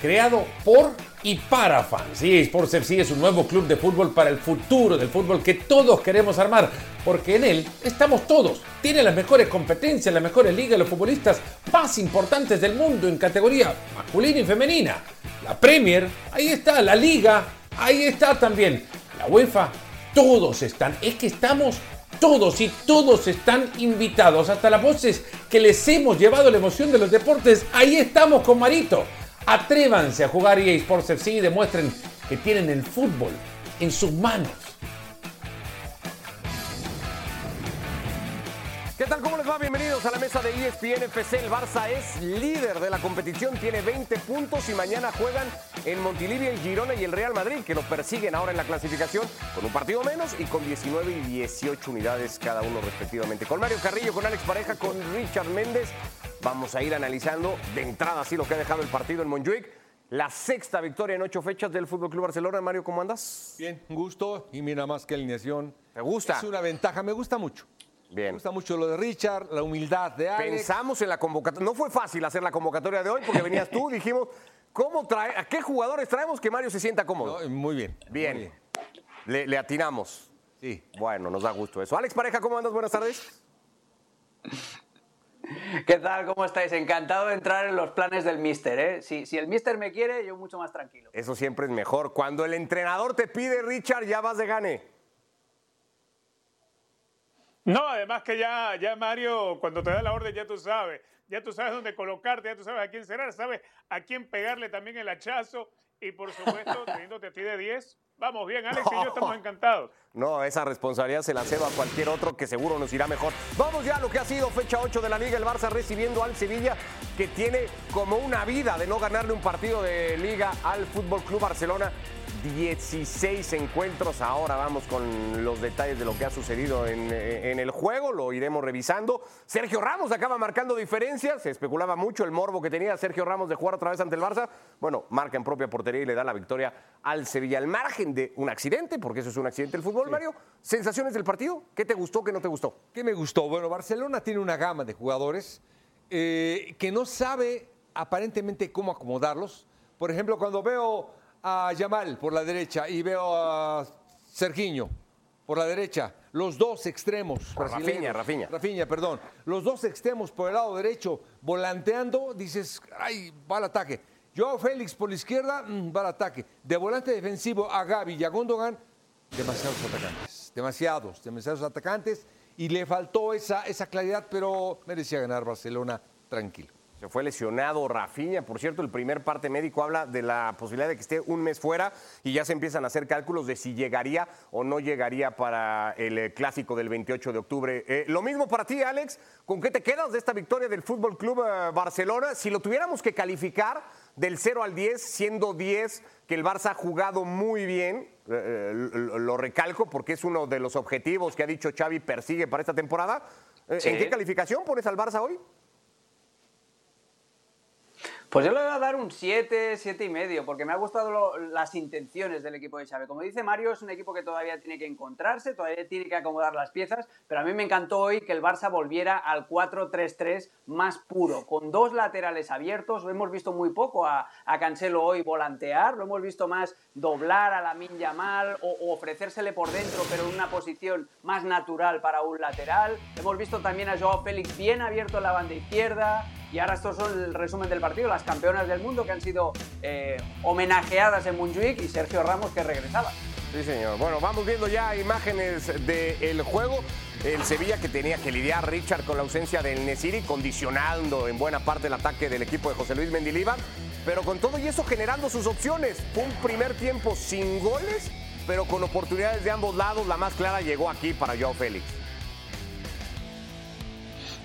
creado por y para fans. Y Sports FC es un nuevo club de fútbol para el futuro del fútbol que todos queremos armar, porque en él estamos todos. Tiene las mejores competencias, las mejores ligas, los futbolistas más importantes del mundo en categoría masculina y femenina. La Premier, ahí está, la Liga, ahí está también. La UEFA, todos están. Es que estamos todos y todos están invitados, hasta las voces que les hemos llevado la emoción de los deportes. Ahí estamos con Marito. Atrévanse a jugar EA Sports FC y demuestren que tienen el fútbol en sus manos. ¿Qué tal? ¿Cómo les va? Bienvenidos a la mesa de ESPN FC. El Barça es líder de la competición, tiene 20 puntos y mañana juegan en Montilivia el Girona y el Real Madrid, que lo persiguen ahora en la clasificación con un partido menos y con 19 y 18 unidades cada uno respectivamente. Con Mario Carrillo, con Alex Pareja, con Richard Méndez. Vamos a ir analizando de entrada así lo que ha dejado el partido en Montjuic. La sexta victoria en ocho fechas del Fútbol Club Barcelona. Mario, ¿cómo andas? Bien, un gusto y mira más que alineación. ¿Te gusta? Es una ventaja, me gusta mucho. Me Bien. gusta mucho lo de Richard, la humildad de Alex. Pensamos en la convocatoria. No fue fácil hacer la convocatoria de hoy porque venías tú, dijimos, ¿cómo trae, ¿a qué jugadores traemos que Mario se sienta cómodo? No, muy bien. Bien. muy Le, le atinamos. Sí. Bueno, nos da gusto eso. Alex Pareja, ¿cómo andas? Buenas tardes. ¿Qué tal? ¿Cómo estáis? Encantado de entrar en los planes del Mister, ¿eh? Si, si el Mister me quiere, yo mucho más tranquilo. Eso siempre es mejor. Cuando el entrenador te pide, Richard, ya vas de gane. No, además que ya, ya Mario, cuando te da la orden, ya tú sabes. Ya tú sabes dónde colocarte, ya tú sabes a quién cerrar, sabes a quién pegarle también el hachazo. Y por supuesto, teniéndote a ti de 10. Vamos bien, Alex y yo estamos encantados. No, esa responsabilidad se la ceba a cualquier otro que seguro nos irá mejor. Vamos ya a lo que ha sido fecha 8 de la Liga. El Barça recibiendo al Sevilla, que tiene como una vida de no ganarle un partido de Liga al Fútbol Club Barcelona. 16 encuentros. Ahora vamos con los detalles de lo que ha sucedido en, en, el juego. Lo iremos revisando. Sergio Ramos acaba marcando diferencias. Se especulaba mucho el morbo que tenía Sergio Ramos de jugar otra vez ante el Barça. Bueno, marca en propia portería y le da la victoria al Sevilla. Al margen de un accidente, porque eso es un accidente del fútbol, Mario. ¿Sensaciones del partido? ¿Qué te gustó, qué no te gustó? ¿Qué me gustó? Bueno, Barcelona tiene una gama de jugadores eh, que no sabe aparentemente cómo acomodarlos. Por ejemplo, cuando veo a Yamal por la derecha y veo a Sergiño por la derecha, los dos extremos. Rafinha, Rafinha. Rafinha, perdón. Los dos extremos por el lado derecho, volanteando, dices, ay, va al ataque. Joao Félix por la izquierda, mm, va al ataque. De volante defensivo a Gaby y a Gundogan, demasiados atacantes. Demasiados, demasiados atacantes. Y le faltó esa, esa claridad, pero merecía ganar Barcelona tranquilo. Se fue lesionado Rafinha. Por cierto, el primer parte médico habla de la posibilidad de que esté un mes fuera y ya se empiezan a hacer cálculos de si llegaría o no llegaría para el eh, clásico del 28 de octubre. Eh, lo mismo para ti, Alex. ¿Con qué te quedas de esta victoria del Fútbol Club eh, Barcelona? Si lo tuviéramos que calificar del 0 al 10, siendo 10 que el Barça ha jugado muy bien, eh, lo, recalco porque es uno de los objetivos que ha dicho Xavi persigue para esta temporada. Sí. ¿En qué calificación pones al Barça hoy? Pues yo le voy a dar un 7, 7 y medio, porque me ha gustado las intenciones del equipo de Xavi. Como dice Mario, es un equipo que todavía tiene que encontrarse, todavía tiene que acomodar las piezas, pero a mí me encantó hoy que el Barça volviera al 4-3-3 más puro, con dos laterales abiertos. Lo hemos visto muy poco a, a Cancelo hoy volantear, lo hemos visto más doblar a la Yamal o, o ofrecérsele por dentro, pero en una posición más natural para un lateral. Hemos visto también a Joao Félix bien abierto en la banda izquierda. Y ahora estos son el resumen del partido, las campeonas del mundo que han sido eh, homenajeadas en Montjuic y Sergio Ramos que regresaba. Sí, señor. Bueno, vamos viendo ya imágenes del juego. El Sevilla que tenía que lidiar Richard con la ausencia del Nesiri, condicionando en buena parte el ataque del equipo de José Luis Mendilibar. Pero con todo y eso generando sus opciones. Un primer tiempo sin goles, pero con oportunidades de ambos lados. La más clara llegó aquí para Joao Félix.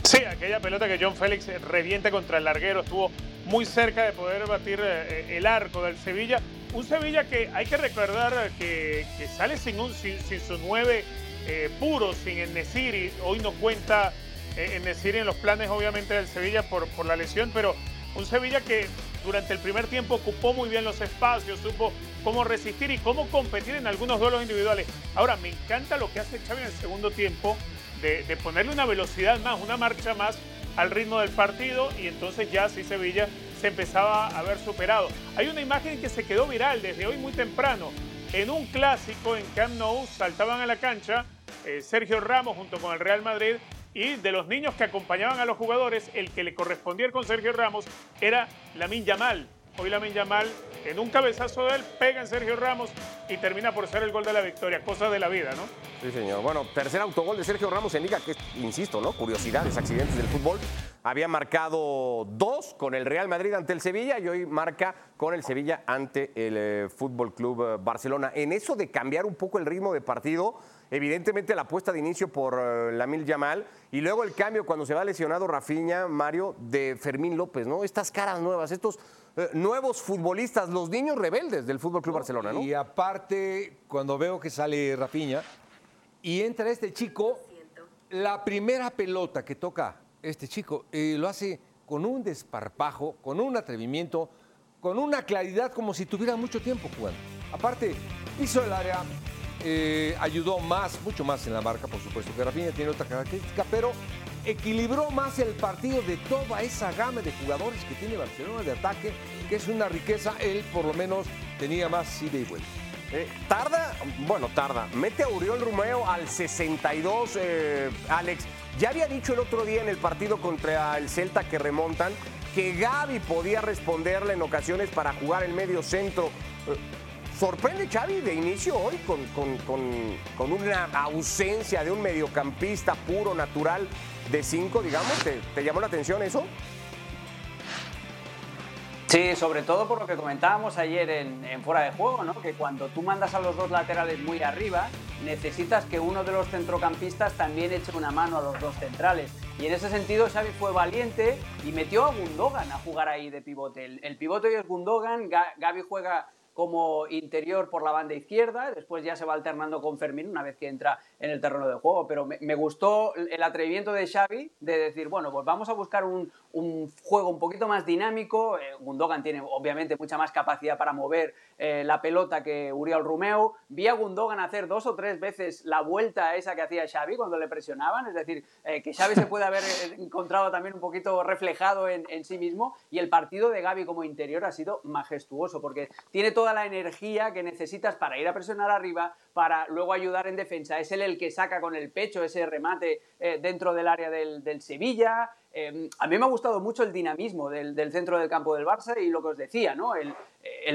Sí, aquella pelota que John Félix revienta contra el larguero estuvo muy cerca de poder batir eh, el arco del Sevilla. Un Sevilla que hay que recordar que, sale sin, su nueve eh, puro, sin el Nesiri. Hoy no cuenta eh, el Nesiri en los planes, obviamente, del Sevilla por, por la lesión, pero un Sevilla que durante el primer tiempo ocupó muy bien los espacios, supo cómo resistir y cómo competir en algunos duelos individuales. Ahora, me encanta lo que hace Xavi en el segundo tiempo, de, ponerle una velocidad más, una marcha más al ritmo del partido y entonces ya sí Sevilla se empezaba a ver superado. Hay una imagen que se quedó viral desde hoy muy temprano. En un clásico en Camp Nou saltaban a la cancha eh, Sergio Ramos junto con el Real Madrid y de los niños que acompañaban a los jugadores, el que le correspondía con Sergio Ramos era Lamin Yamal. Hoy Lamin Yamal, en un cabezazo de él, pega en Sergio Ramos y termina por ser el gol de la victoria. Cosa de la vida, ¿no? Sí, señor. Bueno, tercer autogol de Sergio Ramos en Liga, que insisto, ¿no? Curiosidades, accidentes del fútbol. Había marcado dos con el Real Madrid ante el Sevilla y hoy marca con el Sevilla ante el eh, Fútbol Club eh, Barcelona. En eso de cambiar un poco el ritmo de partido, Evidentemente la apuesta de inicio por uh, Lamil Yamal y luego el cambio cuando se va lesionado Rafiña, Mario, de Fermín López, ¿no? Estas caras nuevas, estos uh, nuevos futbolistas, los niños rebeldes del Fútbol Club Barcelona, ¿no? Y aparte, cuando veo que sale Rafiña y entra este chico, la primera pelota que toca este chico eh, lo hace con un desparpajo, con un atrevimiento, con una claridad como si tuviera mucho tiempo jugando. Aparte, hizo el área, eh, ayudó más, mucho más en la marca, por supuesto, que Rafinha tiene otra característica, pero equilibró más el partido de toda esa gama de jugadores que tiene Barcelona de ataque, que es una riqueza. Él, por lo menos, tenía más ida y vuelta. Eh, tarda, bueno, tarda. Mete a Uriol Romeo al 62, eh, Alex. Ya había dicho el otro día en el partido contra el Celta que remontan que Gaby podía responderle en ocasiones para jugar el medio centro. ¿Sorprende Xavi de inicio hoy con, con, una ausencia de un mediocampista puro, natural, de cinco, digamos? ¿Te, llamó la atención eso? Sí, sobre todo por lo que comentábamos ayer en, Fuera de Juego, ¿no? que cuando tú mandas a los dos laterales muy arriba, necesitas que uno de los centrocampistas también eche una mano a los dos centrales. Y en ese sentido Xavi fue valiente y metió a Gundogan a jugar ahí de pivote. El, pivote es Gundogan, Gaby juega como interior por la banda izquierda, después ya se va alternando con Fermín una vez que entra en el terreno de juego, pero me, gustó el atrevimiento de Xavi de decir, bueno, pues vamos a buscar un, juego un poquito más dinámico, eh, Gundogan tiene obviamente mucha más capacidad para mover eh, la pelota que Uriel Romeo, vi a Gundogan hacer dos o tres veces la vuelta esa que hacía Xavi cuando le presionaban, es decir, eh, que Xavi se puede haber encontrado también un poquito reflejado en, en sí mismo y el partido de Gaby como interior ha sido majestuoso porque tiene toda la energía que necesitas para ir a presionar arriba, para luego ayudar en defensa. Es él que saca con el pecho ese remate eh, dentro del área del, Sevilla. Em, a mí me ha gustado mucho el dinamismo del, centro del campo del Barça y lo que os decía, ¿no? El,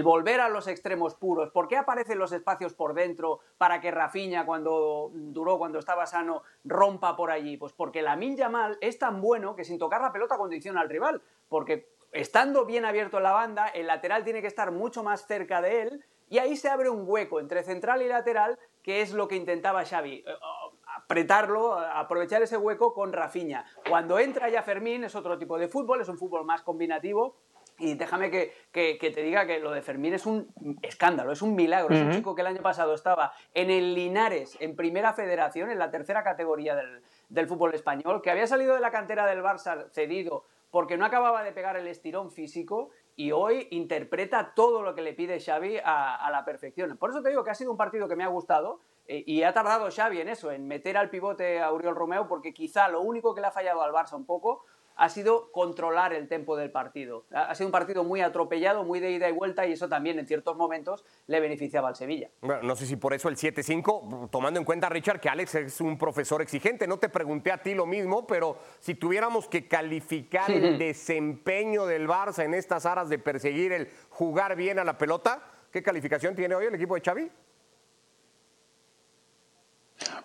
volver a los extremos puros. ¿Por qué aparecen los espacios por dentro para que Rafinha, cuando duró, cuando estaba sano, rompa por allí? Pues porque la Yamal es tan bueno que sin tocar la pelota condiciona al rival. Porque estando bien abierto en la banda, el lateral tiene que estar mucho más cerca de él y ahí se abre un hueco entre central y lateral, que es lo que intentaba Xavi. Eh, oh, apretarlo, aprovechar ese hueco con Rafinha. Cuando entra ya Fermín es otro tipo de fútbol, es un fútbol más combinativo, y déjame que, te diga que lo de Fermín es un escándalo, es un milagro. Es un chico que el año pasado estaba en el Linares, en primera federación, en la tercera categoría del, del, fútbol español, que había salido de la cantera del Barça cedido porque no acababa de pegar el estirón físico y hoy interpreta todo lo que le pide Xavi a, la perfección. Por eso te digo que ha sido un partido que me ha gustado eh, y ha tardado Xavi en eso, en meter al pivote a Uriol Romeo, porque quizá lo único que le ha fallado al Barça un poco ha sido controlar el tempo del partido. Ha sido un partido muy atropellado, muy de ida y vuelta y eso también en ciertos momentos le beneficiaba al Sevilla. Bueno, no sé si por eso el 7-5, tomando en cuenta, Richard, que Alex es un profesor exigente. No te pregunté a ti lo mismo, pero si tuviéramos que calificar el desempeño del Barça en estas aras de perseguir el jugar bien a la pelota, ¿qué calificación tiene hoy el equipo de Xavi?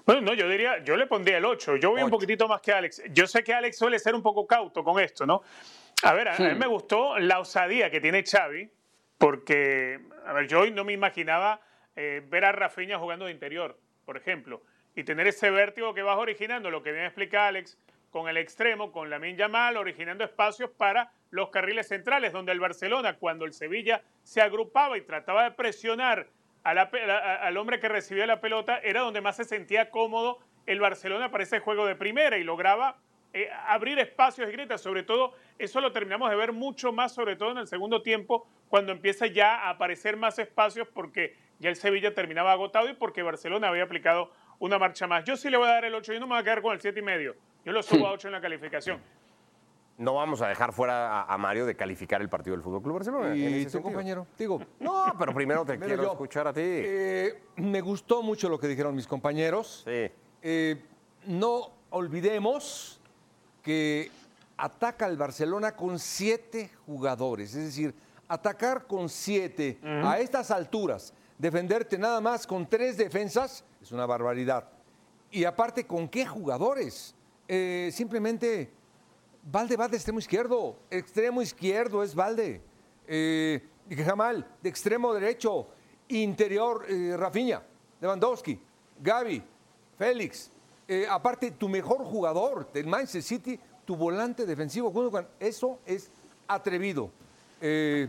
Bueno, no, yo diría, yo le pondría el 8. Yo voy un poquitito más que Alex. Yo sé que Alex suele ser un poco cauto con esto, ¿no? A ver, a, mí me gustó la osadía que tiene Xavi, porque, a ver, yo hoy no me imaginaba eh, ver a Rafinha jugando de interior, por ejemplo, y tener ese vértigo que vas originando, lo que viene a explicar Alex, con el extremo, con la Yamal, originando espacios para los carriles centrales, donde el Barcelona, cuando el Sevilla se agrupaba y trataba de presionar al hombre que recibía la pelota, era donde más se sentía cómodo el Barcelona para ese juego de primera y lograba eh, abrir espacios y gritas. Sobre todo, eso lo terminamos de ver mucho más, sobre todo en el segundo tiempo, cuando empieza ya a aparecer más espacios porque ya el Sevilla terminaba agotado y porque Barcelona había aplicado una marcha más. Yo sí le voy a dar el 8 y no me voy a quedar con el 7 y medio. Yo lo subo a 8 en la calificación. No vamos a dejar fuera a, a Mario de calificar el partido del Fútbol Club Barcelona. en Y ese tu compañero, digo, No, pero primero te quiero yo. escuchar a ti. Eh, me gustó mucho lo que dijeron mis compañeros. sí. Eh, no olvidemos que ataca al Barcelona con siete jugadores. Es decir, atacar con siete a estas alturas, defenderte nada más con tres defensas, es una barbaridad. Y aparte, ¿con qué jugadores? Eh, simplemente, Valde va de extremo izquierdo. Extremo izquierdo es Valde. Eh, Jamal, de extremo derecho. Interior, eh, Rafinha, Lewandowski, Gaby, Félix. Eh, aparte, tu mejor jugador del Manchester City, tu volante defensivo. Eso es atrevido. Eh,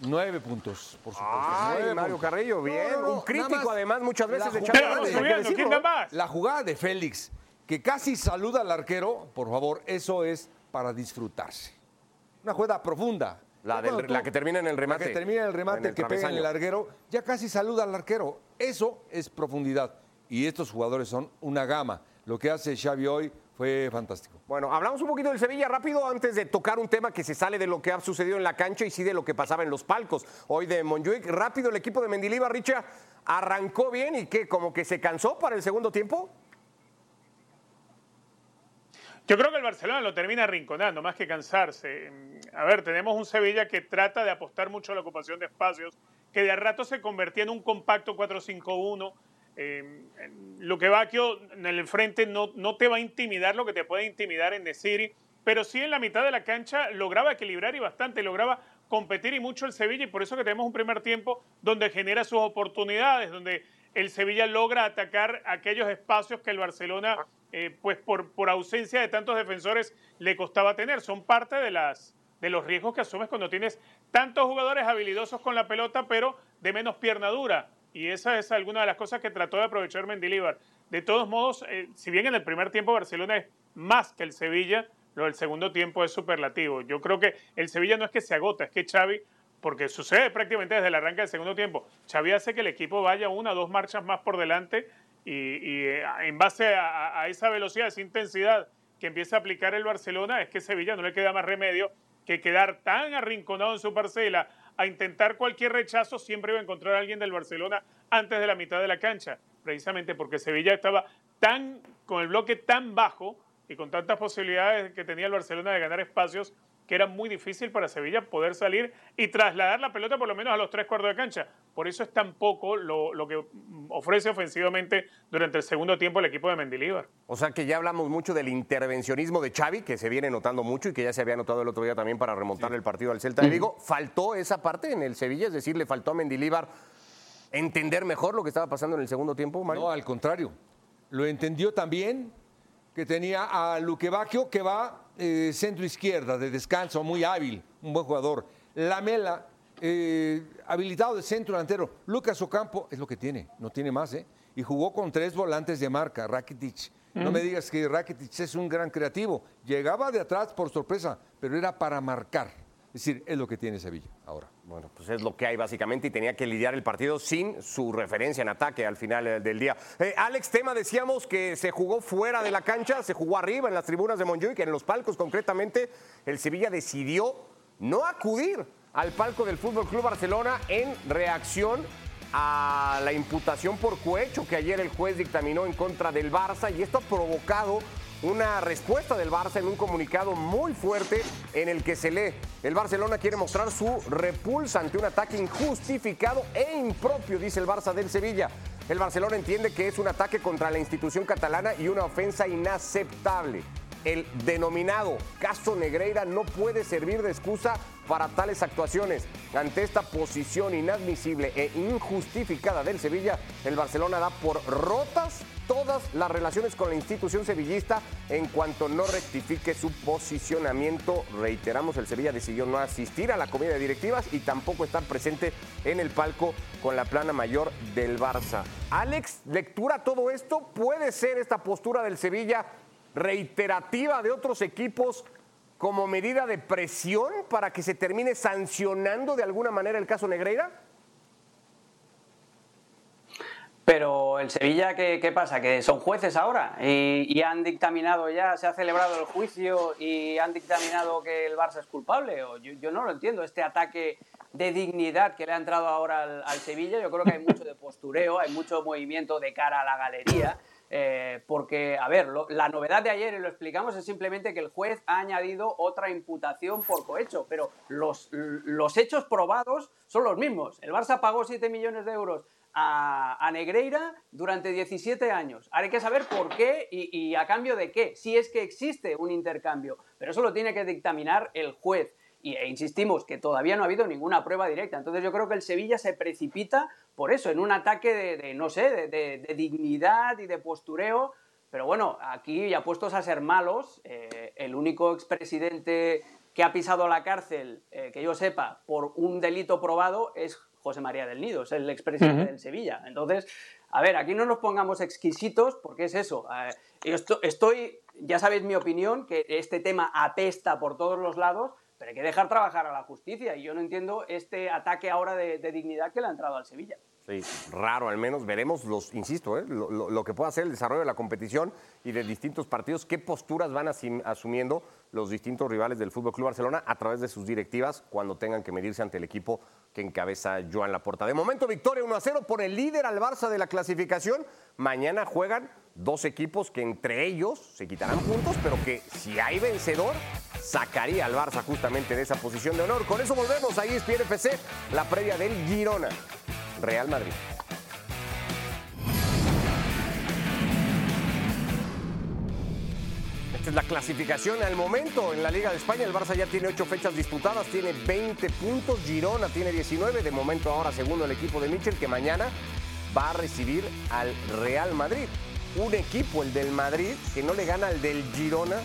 nueve puntos, por supuesto. Ay, Nueve Mario puntos. Carrillo, bien. No, no, no, Un crítico, más además, muchas veces de jugada Xavi Vamos Hernández, de- hay que subiendo, ¿quién decirlo, da ¿eh? más? La jugada de Félix, que casi saluda al arquero, por favor, eso es para disfrutarse. Una jugada profunda. La del- la que termina en el remate. La que termina en el remate, En el que pega en travesaño. el larguero, ya casi saluda al arquero. Eso es profundidad. Y estos jugadores son una gama. Lo que hace Xavi hoy fue fantástico. Bueno, hablamos un poquito del Sevilla rápido antes de tocar un tema que se sale de lo que ha sucedido en la cancha y sí de lo que pasaba en los palcos. Hoy de Monjuic, rápido el equipo de Mendilibar, Richa, arrancó bien y que como que se cansó para el segundo tiempo. Yo creo que el Barcelona lo termina arrinconando, más que cansarse. A ver, tenemos un Sevilla que trata de apostar mucho a la ocupación de espacios, que de a rato se convertía en un compacto 4-5-1. Eh, lo que Vacchio en el frente no, no te va a intimidar lo que te puede intimidar en The City, pero sí en la mitad de la cancha lograba equilibrar y bastante, lograba competir y mucho el Sevilla y por eso que tenemos un primer tiempo donde genera sus oportunidades, donde el Sevilla logra atacar aquellos espacios que el Barcelona, eh, pues por, por ausencia de tantos defensores, le costaba tener. Son parte de, las, de los riesgos que asumes cuando tienes tantos jugadores habilidosos con la pelota, pero de menos pierna dura. Y esa es alguna de las cosas que trató de aprovechar Mendilibar. De todos modos, eh, si bien en el primer tiempo Barcelona es más que el Sevilla, lo del segundo tiempo es superlativo. Yo creo que el Sevilla no es que se agota, es que Xavi, porque sucede prácticamente desde el arranque del segundo tiempo, Xavi hace que el equipo vaya una o dos marchas más por delante y, eh, en base a, esa velocidad, esa intensidad que empieza a aplicar el Barcelona, es que Sevilla no le queda más remedio que quedar tan arrinconado en su parcela a intentar cualquier rechazo, siempre iba a encontrar a alguien del Barcelona antes de la mitad de la cancha, precisamente porque Sevilla estaba tan con el bloque tan bajo y con tantas posibilidades que tenía el Barcelona de ganar espacios que era muy difícil para Sevilla poder salir y trasladar la pelota por lo menos a los tres cuartos de cancha. Por eso es tan poco lo, lo que ofrece ofensivamente durante el segundo tiempo el equipo de Mendilibar. O sea que ya hablamos mucho del intervencionismo de Xavi, que se viene notando mucho y que ya se había notado el otro día también para remontar el partido al Celta de Vigo. ¿Faltó esa parte en el Sevilla? Es decir, ¿le faltó a Mendilibar entender mejor lo que estaba pasando en el segundo tiempo, Mario? No, al contrario. Lo entendió también que tenía a Luque Bacchio, que va eh, centro izquierda, de descanso, muy hábil, un buen jugador. Lamela, eh, habilitado de centro delantero. Lucas Ocampo es lo que tiene, no tiene más, ¿eh? Y jugó con tres volantes de marca, Rakitic. No me digas que Rakitic es un gran creativo. Llegaba de atrás por sorpresa, pero era para marcar. Es decir, es lo que tiene Sevilla ahora. Bueno, pues es lo que hay básicamente y tenía que lidiar el partido sin su referencia en ataque al final eh, del día. Eh, Alex Tema, decíamos que se jugó fuera de la cancha, se jugó arriba en las tribunas de Montjuic, en los palcos concretamente. El Sevilla decidió no acudir al palco del Fútbol Club Barcelona en reacción a la imputación por cohecho que ayer el juez dictaminó en contra del Barça y esto ha provocado una respuesta del Barça en un comunicado muy fuerte en el que se lee, el Barcelona quiere mostrar su repulsa ante un ataque injustificado e impropio, dice el Barça del Sevilla. El Barcelona entiende que es un ataque contra la institución catalana y una ofensa inaceptable. El denominado caso Negreira no puede servir de excusa para tales actuaciones. Ante esta posición inadmisible e injustificada del Sevilla, el Barcelona da por rotas todas las relaciones con la institución sevillista en cuanto no rectifique su posicionamiento. Reiteramos, el Sevilla decidió no asistir a la comida de directivas y tampoco estar presente en el palco con la plana mayor del Barça. Alex, lectura todo esto, ¿puede ser esta postura del Sevilla reiterativa de otros equipos como medida de presión para que se termine sancionando de alguna manera el caso Negreira? Pero el Sevilla, ¿qué, pasa? Que son jueces ahora y, han dictaminado ya, se ha celebrado el juicio y han dictaminado que el Barça es culpable. Yo, no lo entiendo, este ataque de dignidad que le ha entrado ahora al, al, Sevilla. Yo creo que hay mucho de postureo, hay mucho movimiento de cara a la galería. Eh, porque, a ver, la novedad de ayer, y lo explicamos, es simplemente que el juez ha añadido otra imputación por cohecho, pero los, los hechos probados son los mismos. El Barça pagó 7 millones de euros a, Negreira durante 17 años. Hay que saber por qué y, y, a cambio de qué, si es que existe un intercambio. Pero eso lo tiene que dictaminar el juez. Y, e insistimos que todavía no ha habido ninguna prueba directa. Entonces yo creo que el Sevilla se precipita por eso, en un ataque de, de no sé, de, de, de, dignidad y de postureo. Pero bueno, aquí ya puestos a ser malos, eh, el único expresidente que ha pisado la cárcel, eh, que yo sepa, por un delito probado es José María del Nido, es el expresidente uh -huh. del Sevilla. Entonces, a ver, aquí no nos pongamos exquisitos, porque es eso. Eh, yo estoy, ya sabéis mi opinión, que este tema apesta por todos los lados, pero hay que dejar trabajar a la justicia. Y yo no entiendo este ataque ahora de, dignidad que le ha entrado al Sevilla. Sí, raro al menos. Veremos, los, insisto, ¿eh? lo, que pueda hacer el desarrollo de la competición y de distintos partidos, qué posturas van asumiendo los distintos rivales del Fútbol Club Barcelona a través de sus directivas cuando tengan que medirse ante el equipo que encabeza Joan Laporta. De momento, victoria 1 a 0 por el líder al Barça de la clasificación. Mañana juegan dos equipos que entre ellos se quitarán puntos, pero que si hay vencedor, sacaría al Barça justamente de esa posición de honor. Con eso volvemos a ESPN FC, la previa del Girona. Real Madrid. Esta es la clasificación al momento en la Liga de España. El Barça ya tiene ocho fechas disputadas, tiene 20 puntos. Girona tiene 19. De momento ahora segundo el equipo de Michel que mañana va a recibir al Real Madrid. Un equipo, el del Madrid, que no le gana al del Girona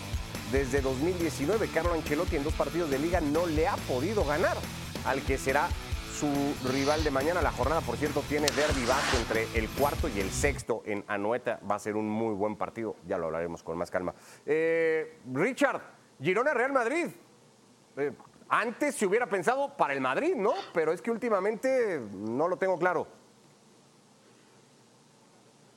desde 2019. Carlo Ancelotti en dos partidos de liga no le ha podido ganar al que será su rival de mañana. La jornada, por cierto, tiene derby bajo entre el cuarto y el sexto en Anoeta. Va a ser un muy buen partido. Ya lo hablaremos con más calma. Eh, Richard, Girona Real Madrid. Eh, antes se hubiera pensado para el Madrid, ¿no? Pero es que últimamente no lo tengo claro.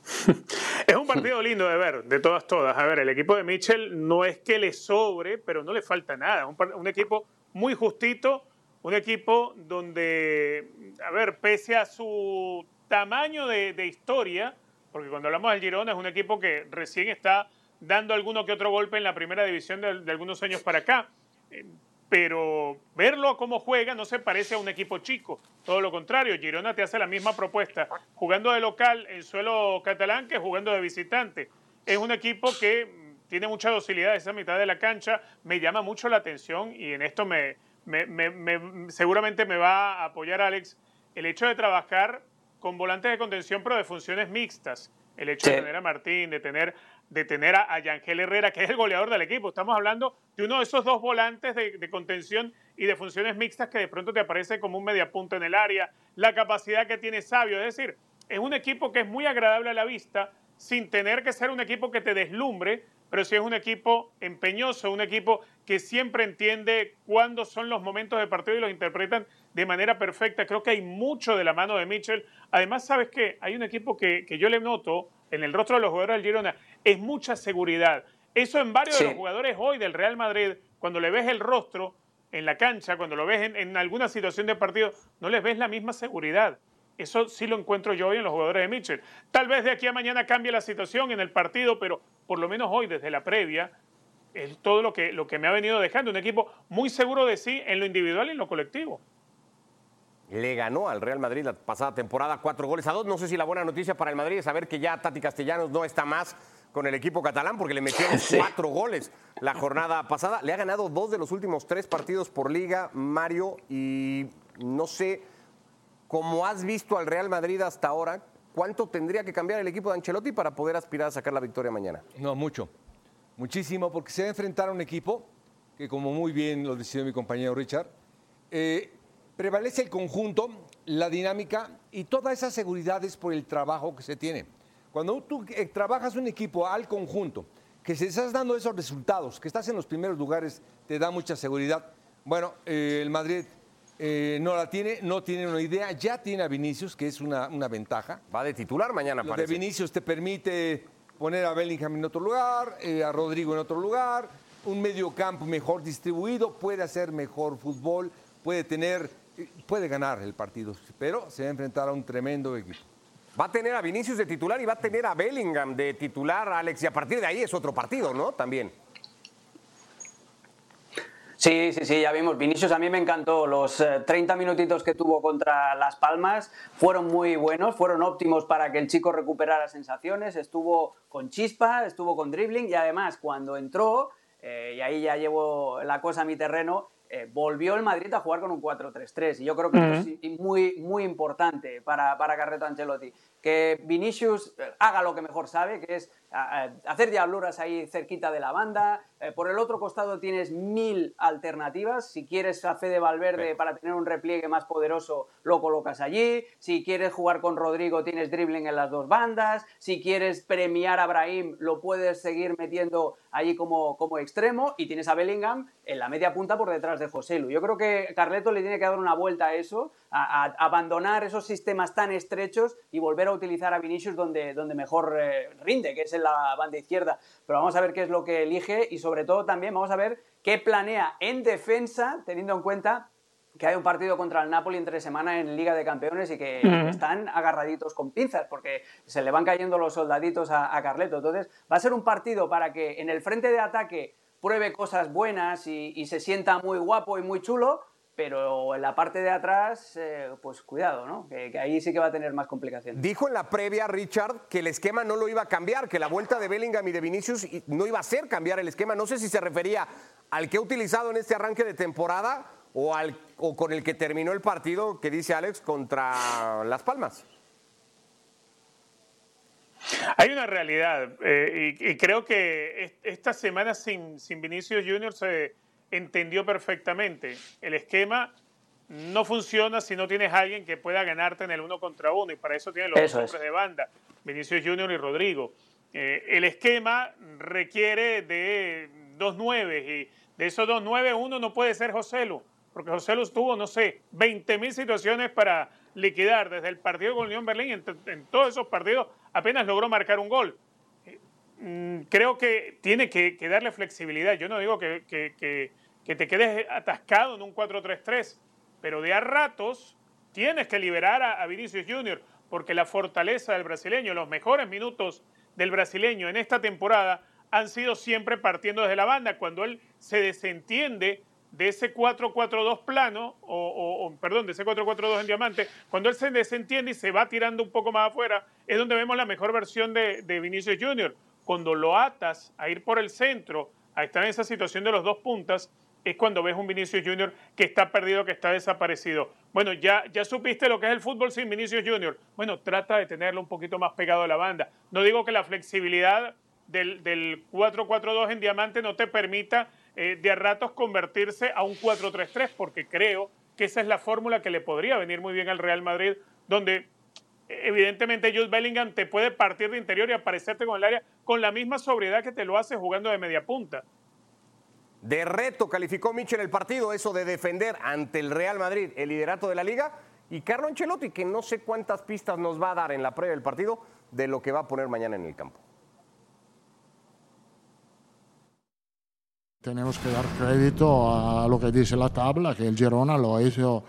es un partido lindo de ver, de todas, todas. A ver, el equipo de Mitchell no es que le sobre, pero no le falta nada. Un, equipo muy justito un equipo donde, a ver, pese a su tamaño de, historia, porque cuando hablamos del Girona es un equipo que recién está dando alguno que otro golpe en la primera división de, de algunos años para acá, eh, pero verlo como juega no se parece a un equipo chico, todo lo contrario, Girona te hace la misma propuesta, jugando de local en suelo catalán que jugando de visitante. Es un equipo que tiene mucha docilidad esa mitad de la cancha, me llama mucho la atención y en esto me, me, me, me, seguramente me va a apoyar Alex, el hecho de trabajar con volantes de contención, pero de funciones mixtas. El hecho sí. de tener a Martín, de tener, de tener a, a Yangel Herrera, que es el goleador del equipo. Estamos hablando de uno de esos dos volantes de, contención y de funciones mixtas que de pronto te aparece como un mediapunto en el área. La capacidad que tiene Sabio. Es decir, es un equipo que es muy agradable a la vista, sin tener que ser un equipo que te deslumbre, pero sí es un equipo empeñoso, un equipo que siempre entiende cuándo son los momentos de partido y los interpretan de manera perfecta. Creo que hay mucho de la mano de Mitchell. Además, ¿sabes qué? Hay un equipo que, que yo le noto en el rostro de los jugadores del Girona, es mucha seguridad. Eso en varios sí. de los jugadores hoy del Real Madrid, cuando le ves el rostro en la cancha, cuando lo ves en, en alguna situación de partido, no les ves la misma seguridad. Eso sí lo encuentro yo hoy en los jugadores de Mitchell. Tal vez de aquí a mañana cambie la situación en el partido, pero por lo menos hoy, desde la previa, es todo lo que, lo que me ha venido dejando. Un equipo muy seguro de sí en lo individual y en lo colectivo. Le ganó al Real Madrid la pasada temporada cuatro goles a dos. No sé si la buena noticia para el Madrid es saber que ya Tati Castellanos no está más con el equipo catalán porque le metieron sí. cuatro goles la jornada pasada. Le ha ganado dos de los últimos tres partidos por liga, Mario, y no sé cómo has visto al Real Madrid hasta ahora. ¿Cuánto tendría que cambiar el equipo de Ancelotti para poder aspirar a sacar la victoria mañana? No, mucho. Muchísimo, porque se va a enfrentar a un equipo que, como muy bien lo decía mi compañero Richard, eh, prevalece el conjunto, la dinámica y toda esa seguridad es por el trabajo que se tiene. Cuando tú eh, trabajas un equipo al conjunto, que se estás dando esos resultados, que estás en los primeros lugares, te da mucha seguridad. Bueno, eh, el Madrid eh, no la tiene, no tiene una idea, ya tiene a Vinicius, que es una, una ventaja. Va de titular mañana, Lo parece. de Vinicius te permite poner a Bellingham en otro lugar, eh, a Rodrigo en otro lugar, un medio campo mejor distribuido, puede hacer mejor fútbol, puede tener, puede ganar el partido, pero se va a enfrentar a un tremendo equipo. Va a tener a Vinicius de titular y va a tener a Bellingham de titular, Alex. Y a partir de ahí es otro partido, ¿no? También. Sí, sí, sí, ya vimos. Vinicius a mí me encantó. Los eh, 30 minutitos que tuvo contra Las Palmas fueron muy buenos, fueron óptimos para que el chico recuperara sensaciones. Estuvo con chispa, estuvo con dribbling y además cuando entró, eh, y ahí ya llevo la cosa a mi terreno, eh, volvió el Madrid a jugar con un 4-3-3. Y yo creo que esto es muy, muy importante para, para Carreto Ancelotti. Que Vinicius eh, haga lo que mejor sabe, que es a- a- hacer diabluras ahí cerquita de la banda. Eh, por el otro costado tienes mil alternativas. Si quieres a Fede Valverde para tener un repliegue más poderoso, lo colocas allí. Si quieres jugar con Rodrigo, tienes dribbling en las dos bandas. Si quieres premiar a Brahim, lo puedes seguir metiendo allí como, como extremo. Y tienes a Bellingham en la media punta por detrás de José Lu. Yo creo que Carleto le tiene que dar una vuelta a eso, a, a abandonar esos sistemas tan estrechos y volver a utilizar a Vinicius donde, donde mejor eh, rinde, que es en la banda izquierda. Pero vamos a ver qué es lo que elige y sobre todo también vamos a ver qué planea en defensa, teniendo en cuenta que hay un partido contra el Napoli entre semana en Liga de Campeones y que están agarraditos con pinzas porque se le van cayendo los soldaditos a, a Carleto. Entonces va a ser un partido para que en el frente de ataque pruebe cosas buenas y, y se sienta muy guapo y muy chulo, pero en la parte de atrás, eh, pues cuidado, ¿no? Que, que ahí sí que va a tener más complicaciones. Dijo en la previa Richard que el esquema no lo iba a cambiar, que la vuelta de Bellingham y de Vinicius no iba a hacer cambiar el esquema. No sé si se refería al que ha utilizado en este arranque de temporada o, al, o con el que terminó el partido que dice Alex contra Las Palmas. Hay una realidad eh, y, y creo que es- esta semana sin, sin Vinicius Junior se entendió perfectamente. El esquema no funciona si no tienes a alguien que pueda ganarte en el uno contra uno y para eso tienen los Eso dos es. hombres de banda, Vinicius Junior y Rodrigo. Eh, el esquema requiere de dos nueves y de esos dos nueve uno no puede ser Joselu, porque Joselu tuvo, no sé, 20 mil situaciones para liquidar desde el partido con Unión Berlín, en, en todos esos partidos apenas logró marcar un gol. Mm, creo que tiene que, darle flexibilidad. Yo no digo que, te quedes atascado en un 4-3-3, pero de a ratos tienes que liberar a, Vinicius Junior, porque la fortaleza del brasileño, los mejores minutos del brasileño en esta temporada han sido siempre partiendo desde la banda, cuando él se desentiende de ese 4-4-2 plano, o, o- perdón, de ese 4-4-2 en diamante, cuando él se desentiende y se va tirando un poco más afuera, es donde vemos la mejor versión de, de Vinicius Junior. Cuando lo atas a ir por el centro, a estar en esa situación de los dos puntas, es cuando ves un Vinicius Junior que está perdido, que está desaparecido. Bueno, ya, ya supiste lo que es el fútbol sin Vinicius Junior. Bueno, trata de tenerlo un poquito más pegado a la banda. No digo que la flexibilidad del, del 4-4-2 en diamante no te permita eh, de a ratos convertirse a un 4-3-3, porque creo que esa es la fórmula que le podría venir muy bien al Real Madrid, donde evidentemente Jude Bellingham te puede partir de interior y aparecerte con el área con la misma sobriedad que te lo hace jugando de media punta. De reto calificó Michel el partido, eso de defender ante el Real Madrid el liderato de la liga. Y Carlo Ancelotti, que no sé cuántas pistas nos va a dar en la previa del partido de lo que va a poner mañana en el campo. Tenemos que dar crédito a lo que dice la tabla, que el Girona lo hizo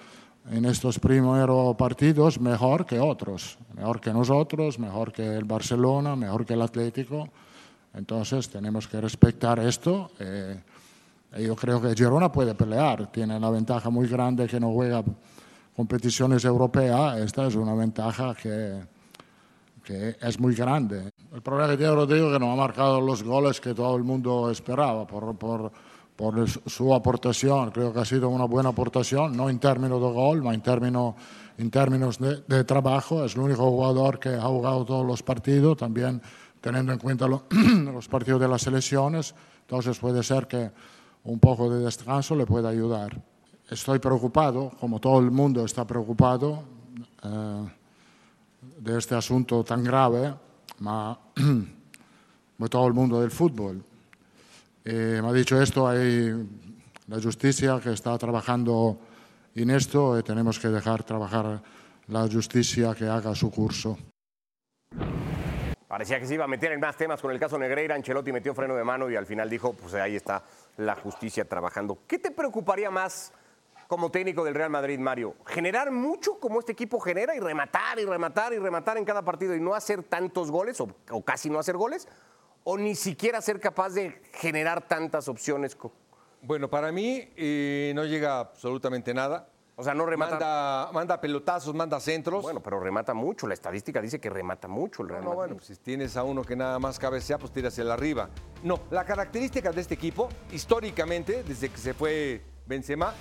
en estos primeros partidos mejor que otros, mejor que nosotros, mejor que el Barcelona, mejor que el Atlético. Entonces tenemos que respetar esto. eh, yo creo que Girona puede pelear, tiene una ventaja muy grande que no juega competiciones europeas. Esta es una ventaja que, que es muy grande. El problema que tiene Rodrigo es que no ha marcado los goles que todo el mundo esperaba por, por, por su aportación. Creo que ha sido una buena aportación, no en términos de gol, sino en términos, en términos de, de trabajo. Es el único jugador que ha jugado todos los partidos, también teniendo en cuenta lo- los partidos de las selecciones. Entonces puede ser que un poco de descanso le pueda ayudar. Estoy preocupado, como todo el mundo está preocupado. eh, de este asunto tan grave, como todo el mundo del fútbol. Eh, me ha dicho esto, hay la justicia que está trabajando en esto eh, tenemos que dejar trabajar la justicia que haga su curso. Parecía que se iba a meter en más temas con el caso Negreira. Ancelotti metió freno de mano y al final dijo, pues ahí está la justicia trabajando. ¿Qué te preocuparía más como técnico del Real Madrid, Mario? ¿Generar mucho como este equipo genera y rematar y rematar y rematar en cada partido y no hacer tantos goles o, o casi no hacer goles? ¿O ni siquiera ser capaz de generar tantas opciones? Bueno, para mí eh, no llega absolutamente nada. O sea, no remata. Manda, manda pelotazos, manda centros. Bueno, pero remata mucho. La estadística dice que remata mucho el Real No, bueno, pues si tienes a uno que nada más cabecea, pues tírasela arriba. No, la característica de este equipo, históricamente, desde que se fue Benzema,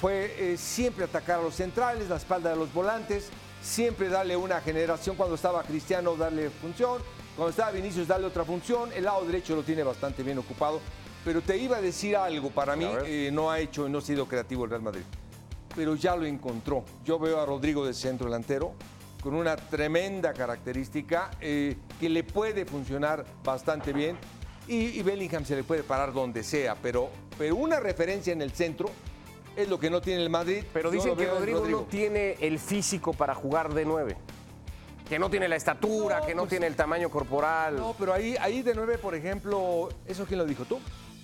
fue eh, siempre atacar a los centrales, la espalda de los volantes, siempre darle una generación. Cuando estaba Cristiano, darle función. Cuando estaba Vinicius, darle otra función. El lado derecho lo tiene bastante bien ocupado. Pero te iba a decir algo, para mí eh, no ha hecho, no ha sido creativo el Real Madrid. Pero ya lo encontró. Yo veo a Rodrigo de centro delantero con una tremenda característica eh, que le puede funcionar bastante bien. Y, y Bellingham se le puede parar donde sea, pero, pero una referencia en el centro es lo que no tiene el Madrid. Pero dicen que en Rodrigo, no tiene el físico para jugar de nueve. Que no tiene la estatura, No, que no pues- tiene el tamaño corporal. No, pero ahí, ahí de nueve, por ejemplo, ¿eso quién lo dijo tú?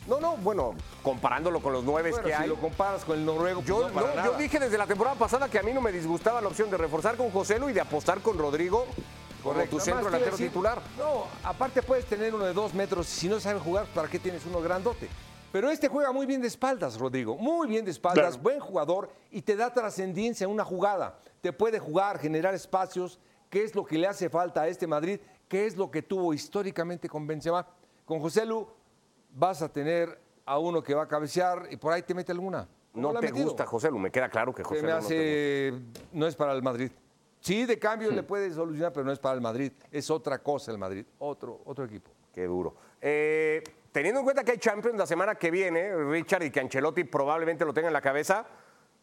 No, no, bueno, comparándolo con los nueve Bueno, que si hay. lo comparas con el noruego, pues Yo, no, para no, yo dije desde la temporada pasada que a mí no me disgustaba la opción de reforzar con Joselu y de apostar con Rodrigo como Correcto. tu centro delantero decir, titular. No, aparte puedes tener uno de dos metros. Si no sabes jugar, ¿para qué tienes uno grandote? Pero este juega muy bien de espaldas, Rodrigo. Muy bien de espaldas, Claro. buen jugador y te da trascendencia en una jugada. Te puede jugar, generar espacios, que es lo que le hace falta a este Madrid, que es lo que tuvo históricamente con Benzema. Con José Lu vas a tener a uno que va a cabecear y por ahí te mete alguna. No te metido? gusta Joselu, me queda claro que Se Joselu me no te gusta. hace, no es para el Madrid. Sí, de cambio le puede solucionar, pero no es para el Madrid. Es otra cosa el Madrid, otro, otro equipo. Qué duro. Eh, teniendo en cuenta que hay Champions la semana que viene, Richard, y que Ancelotti probablemente lo tenga en la cabeza,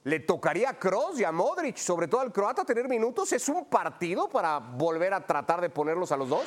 ¿le tocaría a Kroos y a Modric, sobre todo al croata, tener minutos? ¿Es un partido para volver a tratar de ponerlos a los dos?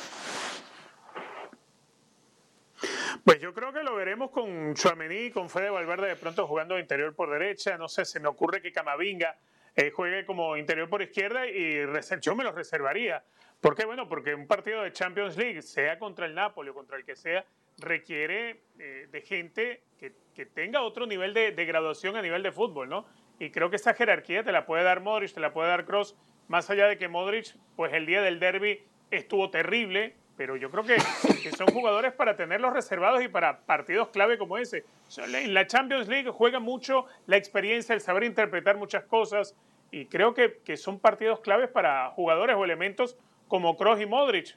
Pues yo creo que lo veremos con Chuamení y con Fede Valverde de pronto jugando de interior por derecha. No sé, se me ocurre que Camavinga eh, juegue como interior por izquierda y yo me lo reservaría. ¿Por qué? Bueno, porque un partido de Champions League, sea contra el Napoli o contra el que sea, requiere eh, de gente que, que tenga otro nivel de, de graduación a nivel de fútbol, ¿no? Y creo que esa jerarquía te la puede dar Modric, te la puede dar Cross, más allá de que Modric, pues el día del derby estuvo terrible, pero yo creo que, que son jugadores para tenerlos reservados y para partidos clave como ese. En la Champions League juega mucho la experiencia, el saber interpretar muchas cosas, y creo que, que son partidos claves para jugadores o elementos como Kroos y Modric.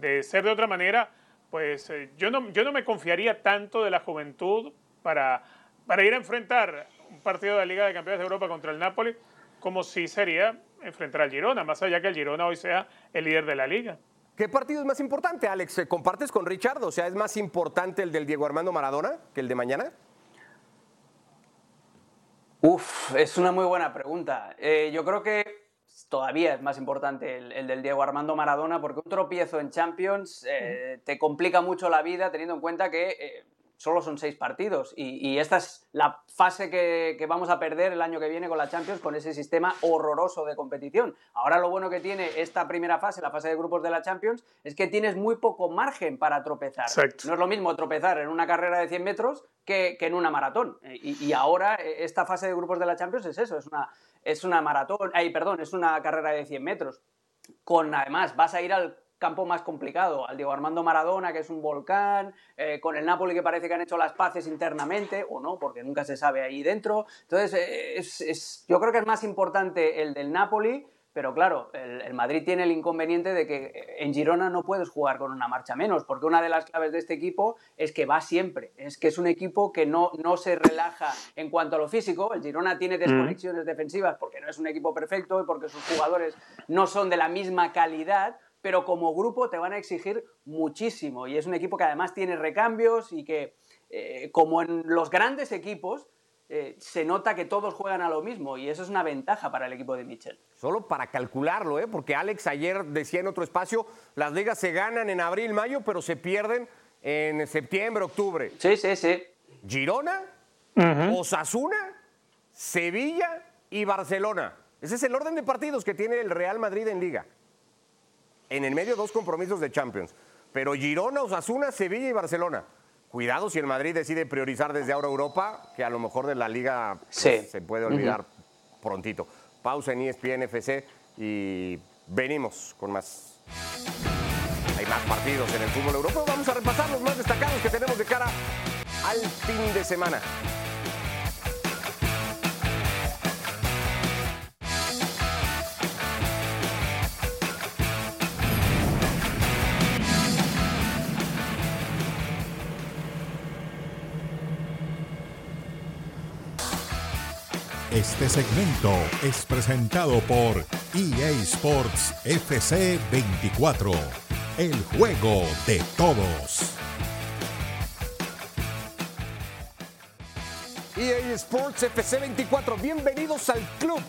De ser de otra manera, pues eh, yo, no, yo no me confiaría tanto de la juventud para, para ir a enfrentar un partido de la Liga de Campeones de Europa contra el Napoli, como si sería enfrentar al Girona, más allá que el Girona hoy sea el líder de la liga. ¿Qué partido es más importante, Alex? ¿Compartes con Richard? O sea, ¿es más importante el del Diego Armando Maradona que el de mañana? Uf, es una muy buena pregunta. Eh, yo creo que todavía es más importante el, el del Diego Armando Maradona porque un tropiezo en Champions eh, te complica mucho la vida teniendo en cuenta que eh, solo son seis partidos y, y esta es la fase que, que vamos a perder el año que viene con la Champions con ese sistema horroroso de competición. Ahora lo bueno que tiene esta primera fase, la fase de grupos de la Champions, es que tienes muy poco margen para tropezar. Exacto. No es lo mismo tropezar en una carrera de 100 metros que, que en una maratón. Eh, Y, y ahora eh, esta fase de grupos de la Champions es eso, es una, es una maratón, ay, perdón, es una carrera de 100 metros. Con además, vas a ir al campo más complicado, al Diego Armando Maradona, que es un volcán, eh, con el Napoli que parece que han hecho las paces internamente, o no, porque nunca se sabe ahí dentro. Entonces, eh, es- es- yo creo que es más importante el del Napoli, pero claro, el, el Madrid tiene el inconveniente de que eh, en Girona no puedes jugar con una marcha menos, porque una de las claves de este equipo es que va siempre, es que es un equipo que no, no se relaja en cuanto a lo físico, el Girona tiene desconexiones defensivas porque no es un equipo perfecto y porque sus jugadores no son de la misma calidad, pero como grupo te van a exigir muchísimo y es un equipo que además tiene recambios y que, eh, como en los grandes equipos, eh, se nota que todos juegan a lo mismo y eso es una ventaja para el equipo de Michel. Solo para calcularlo, ¿eh? porque Alex ayer decía en otro espacio, las ligas se ganan en abril, mayo, pero se pierden en septiembre, octubre. Sí, sí, sí. Girona, Osasuna, Sevilla y Barcelona. Ese es el orden de partidos que tiene el Real Madrid en liga. En el medio dos compromisos de Champions. Pero Girona, Osasuna, Sevilla y Barcelona. Cuidado si el Madrid decide priorizar desde ahora Europa, que a lo mejor de la liga pues, Sí. se puede olvidar prontito. Pausa en ESPN FC y venimos con más. Hay más partidos en el fútbol europeo. Vamos a repasar los más destacados que tenemos de cara al fin de semana. Este segmento es presentado por EA Sports FC 24, el juego de todos. EA Sports FC 24, bienvenidos al club.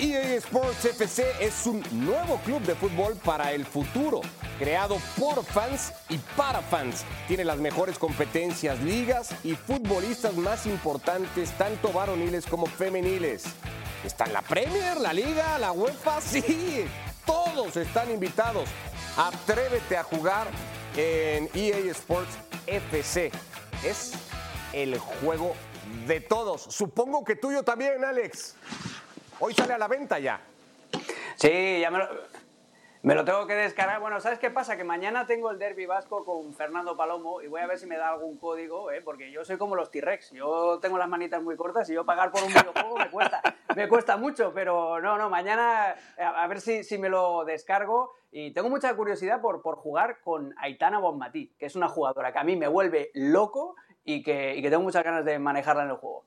EA Sports FC es un nuevo club de fútbol para el futuro, creado por fans y para fans. Tiene las mejores competencias, ligas y futbolistas más importantes, tanto varoniles como femeniles. Está en la Premier, la Liga, la UEFA, sí, todos están invitados. Atrévete a jugar en EA Sports FC. Es el juego de todos. Supongo que tuyo también, Alex. Hoy sale a la venta ya. Sí, ya me lo, me lo tengo que descargar. Bueno, ¿sabes qué pasa? Que mañana tengo el derby vasco con Fernando Palomo y voy a ver si me da algún código, ¿eh? porque yo soy como los T-Rex. Yo tengo las manitas muy cortas y yo pagar por un videojuego me cuesta, me cuesta mucho, pero no, no, mañana a, a ver si, si me lo descargo. Y tengo mucha curiosidad por, por jugar con Aitana Bonmatí, que es una jugadora que a mí me vuelve loco y que, y que tengo muchas ganas de manejarla en el juego.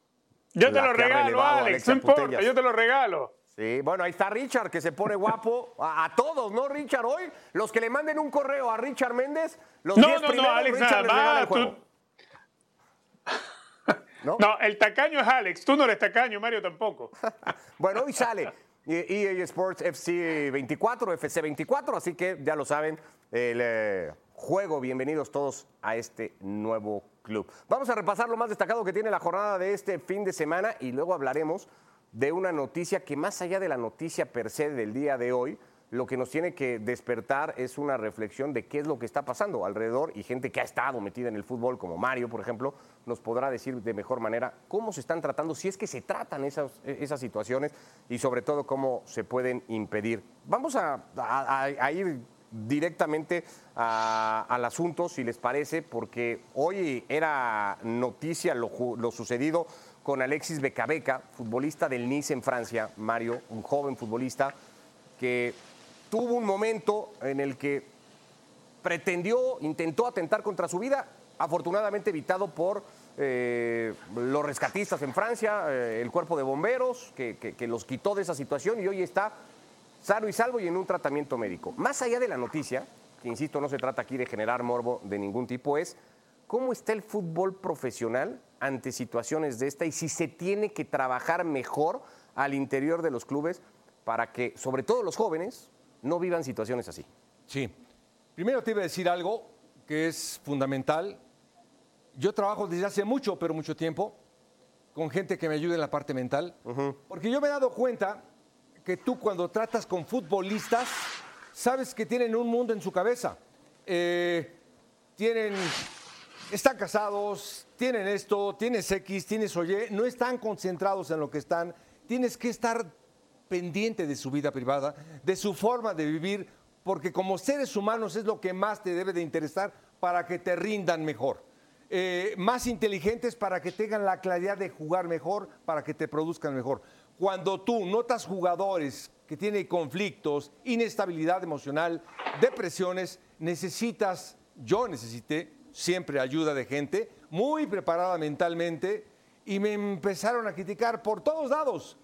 Yo te lo regalo, Alex, no importa, yo te lo regalo. Sí, bueno, ahí está Richard, que se pone guapo. A, a todos, ¿no, Richard? Hoy, los que le manden un correo a Richard Méndez, los No, 10 no, no, primeros, Alex, Richard nada el tú- juego. ¿No? No, el tacaño es Alex, tú no eres tacaño, Mario tampoco. Bueno, hoy sale EA Sports FC 24, FC 24, así que ya lo saben, el eh, juego, bienvenidos todos a este nuevo club. Vamos a repasar lo más destacado que tiene la jornada de este fin de semana y luego hablaremos de una noticia que más allá de la noticia per se del día de hoy, lo que nos tiene que despertar es una reflexión de qué es lo que está pasando alrededor y gente que ha estado metida en el fútbol, como Mario, por ejemplo, nos podrá decir de mejor manera cómo se están tratando, si es que se tratan esas, situaciones y sobre todo cómo se pueden impedir. Vamos a ir directamente al asunto, si les parece, porque hoy era noticia lo, sucedido con Alexis Becabeca, futbolista del Nice en Francia, Mario, un joven futbolista que tuvo un momento en el que pretendió, intentó atentar contra su vida, afortunadamente evitado por eh, los rescatistas en Francia, eh, el cuerpo de bomberos, que- que los quitó de esa situación y hoy está sano y salvo y en un tratamiento médico. Más allá de la noticia, que insisto, no se trata aquí de generar morbo de ningún tipo, es cómo está el fútbol profesional ante situaciones de esta y si se tiene que trabajar mejor al interior de los clubes para que, sobre todo los jóvenes, no vivan situaciones así. Sí. Primero te iba a decir algo que es fundamental. Yo trabajo desde hace mucho, pero mucho tiempo, con gente que me ayude en la parte mental. Porque yo me he dado cuenta que tú cuando tratas con futbolistas, sabes que tienen un mundo en su cabeza. Eh, tienen, están casados, tienen esto, tienes X, tienes Y, no están concentrados en lo que están. Tienes que estar pendiente de su vida privada, de su forma de vivir, porque como seres humanos es lo que más te debe de interesar para que te rindan mejor. Eh, más inteligentes para que tengan la claridad de jugar mejor, para que te produzcan mejor. Cuando tú notas jugadores que tienen conflictos, inestabilidad emocional, depresiones, necesitas, yo necesité siempre ayuda de gente muy preparada mentalmente y me empezaron a criticar por todos lados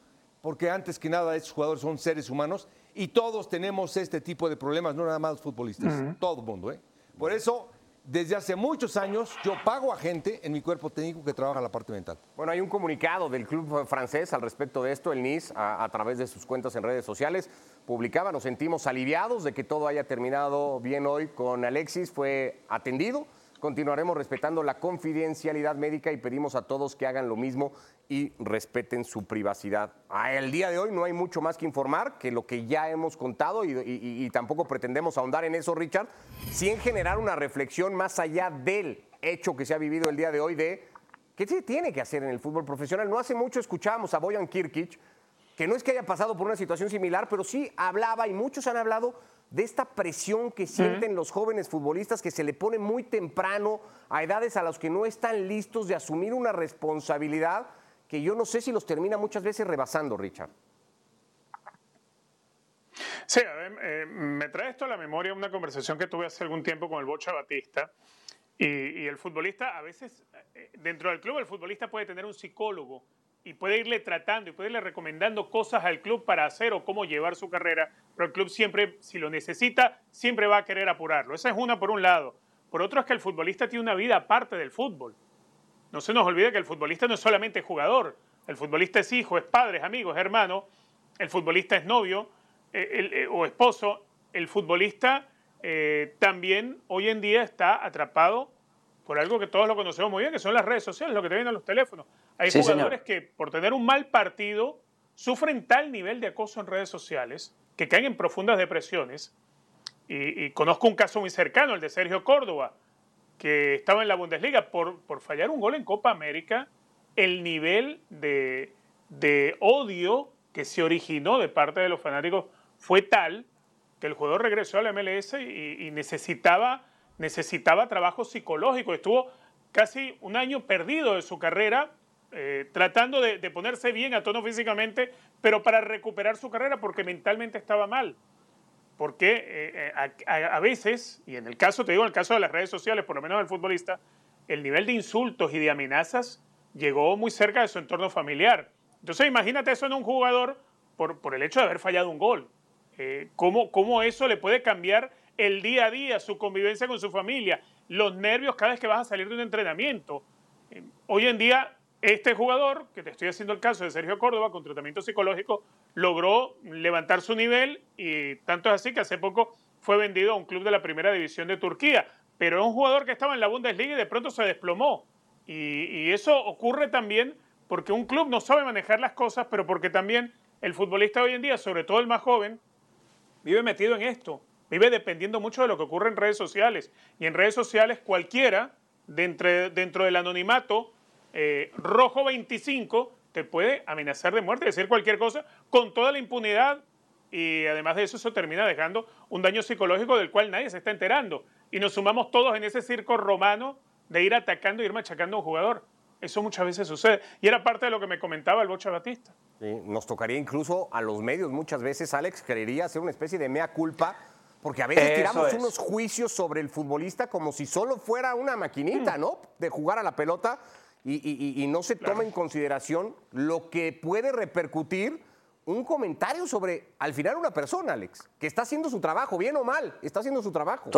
porque antes que nada estos jugadores son seres humanos y todos tenemos este tipo de problemas, no nada más los futbolistas, todo el mundo. ¿eh? Por eso, desde hace muchos años, yo pago a gente en mi cuerpo técnico que trabaja la parte mental. Bueno, hay un comunicado del club francés al respecto de esto. El Nice, a, a través de sus cuentas en redes sociales, publicaba, nos sentimos aliviados de que todo haya terminado bien hoy con Alexis. Fue atendido continuaremos respetando la confidencialidad médica y pedimos a todos que hagan lo mismo y respeten su privacidad. Ah, el día de hoy no hay mucho más que informar que lo que ya hemos contado y, tampoco pretendemos ahondar en eso, Richard, sin generar una reflexión más allá del hecho que se ha vivido el día de hoy de qué se tiene que hacer en el fútbol profesional. No hace mucho escuchábamos a Boyan Kirkic, que no es que haya pasado por una situación similar, pero sí hablaba y muchos han hablado de esta presión que sienten los jóvenes futbolistas que se le pone muy temprano a edades a las que no están listos de asumir una responsabilidad que yo no sé si los termina muchas veces rebasando, Richard. Sí, a ver, eh, me trae esto a la memoria una conversación que tuve hace algún tiempo con el Bocha Batista. Y, y el futbolista, a veces, eh, dentro del club, el futbolista puede tener un psicólogo y puede irle tratando y puede irle recomendando cosas al club para hacer o cómo llevar su carrera, pero el club siempre, si lo necesita, siempre va a querer apurarlo. Esa es una por un lado. Por otro es que el futbolista tiene una vida aparte del fútbol. No se nos olvide que el futbolista no es solamente jugador, el futbolista es hijo, es padre, es amigo, es hermano, el futbolista es novio eh, eh, o esposo, el futbolista eh, también hoy en día está atrapado por algo que todos lo conocemos muy bien, que son las redes sociales, lo que te vienen a los teléfonos. Hay Sí, jugadores señor. que por tener un mal partido sufren tal nivel de acoso en redes sociales que caen en profundas depresiones. Y, y conozco un caso muy cercano, el de Sergio Córdoba, que estaba en la Bundesliga por, por fallar un gol en Copa América, el nivel de, de odio que se originó de parte de los fanáticos fue tal que el jugador regresó a la MLS y, y necesitaba, necesitaba trabajo psicológico. Estuvo casi un año perdido de su carrera eh, tratando de, de ponerse bien a tono físicamente, pero para recuperar su carrera porque mentalmente estaba mal porque eh, eh, a, veces, y en el caso, te digo, en el caso de las redes sociales, por lo menos del futbolista, el nivel de insultos y de amenazas llegó muy cerca de su entorno familiar. Entonces imagínate eso en un jugador por, por el hecho de haber fallado un gol. ¿cómo, ¿Cómo eso le puede cambiar el día a día, su convivencia con su familia, los nervios cada vez que vas a salir de un entrenamiento? Eh, Hoy en día, este jugador, que te estoy haciendo el caso de Sergio Córdoba, con tratamiento psicológico, logró levantar su nivel y tanto es así que hace poco fue vendido a un club de la primera división de Turquía. Pero es un jugador que estaba en la Bundesliga y de pronto se desplomó. Y, y eso ocurre también porque un club no sabe manejar las cosas, pero porque también el futbolista hoy en día, sobre todo el más joven, vive metido en esto, vive dependiendo mucho de lo que ocurre en redes sociales. Y en redes sociales cualquiera, dentro, dentro del anonimato eh, rojo 25, te puede amenazar de muerte, decir cualquier cosa con toda la impunidad. Y además de eso, eso termina dejando un daño psicológico del cual nadie se está enterando. Y nos sumamos todos en ese circo romano de ir atacando, ir machacando a un jugador. Eso muchas veces sucede. Y era parte de lo que me comentaba el Bocha Batista. Nos tocaría incluso a los medios muchas veces, Alex, querería hacer una especie de mea culpa, porque a veces Eso tiramos es. unos juicios sobre el futbolista como si solo fuera una maquinita, ¿no? De jugar a la pelota y, y- y- y no se toma en consideración lo que puede repercutir un comentario sobre, al final, una persona, Alex, que está haciendo su trabajo, bien o mal, está haciendo su trabajo.